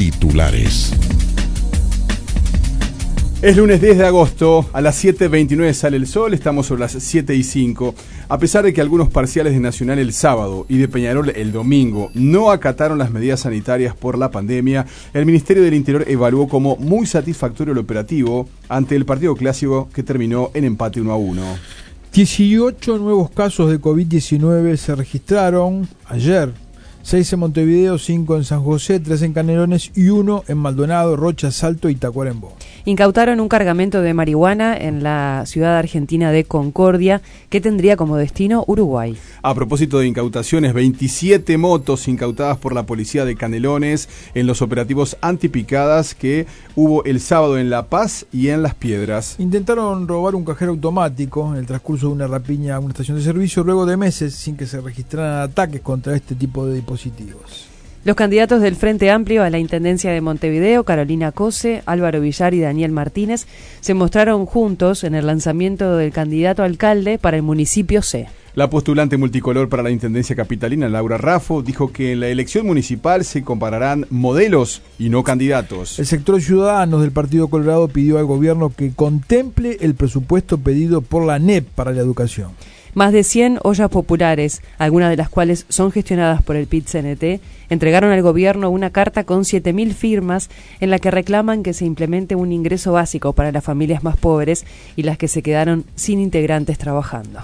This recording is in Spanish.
Titulares. Es lunes 10 de agosto, a las 7.29 sale el sol, estamos sobre las 7 y 5. A pesar de que algunos parciales de Nacional el sábado y de Peñarol el domingo no acataron las medidas sanitarias por la pandemia, el Ministerio del Interior evaluó como muy satisfactorio el operativo ante el partido clásico que terminó en empate 1 a 1. 18 nuevos casos de COVID-19 se registraron ayer 6 en Montevideo, 5 en San José, 3 en Canelones y 1 en Maldonado, Rocha, Salto y Tacuarembó. Incautaron un cargamento de marihuana en la ciudad argentina de Concordia que tendría como destino Uruguay. A propósito de incautaciones, 27 motos incautadas por la policía de Canelones en los operativos antipicadas que hubo el sábado en La Paz y en Las Piedras. Intentaron robar un cajero automático en el transcurso de una rapiña a una estación de servicio luego de meses sin que se registraran ataques contra este tipo de Los candidatos del Frente Amplio a la Intendencia de Montevideo, Carolina Cose, Álvaro Villar y Daniel Martínez, se mostraron juntos en el lanzamiento del candidato alcalde para el municipio C. La postulante multicolor para la Intendencia Capitalina, Laura Raffo, dijo que en la elección municipal se compararán modelos y no candidatos. El sector ciudadanos del Partido Colorado pidió al gobierno que contemple el presupuesto pedido por la NEP para la educación. Más de 100 ollas populares, algunas de las cuales son gestionadas por el PIT-CNT, entregaron al gobierno una carta con 7.000 firmas en la que reclaman que se implemente un ingreso básico para las familias más pobres y las que se quedaron sin integrantes trabajando.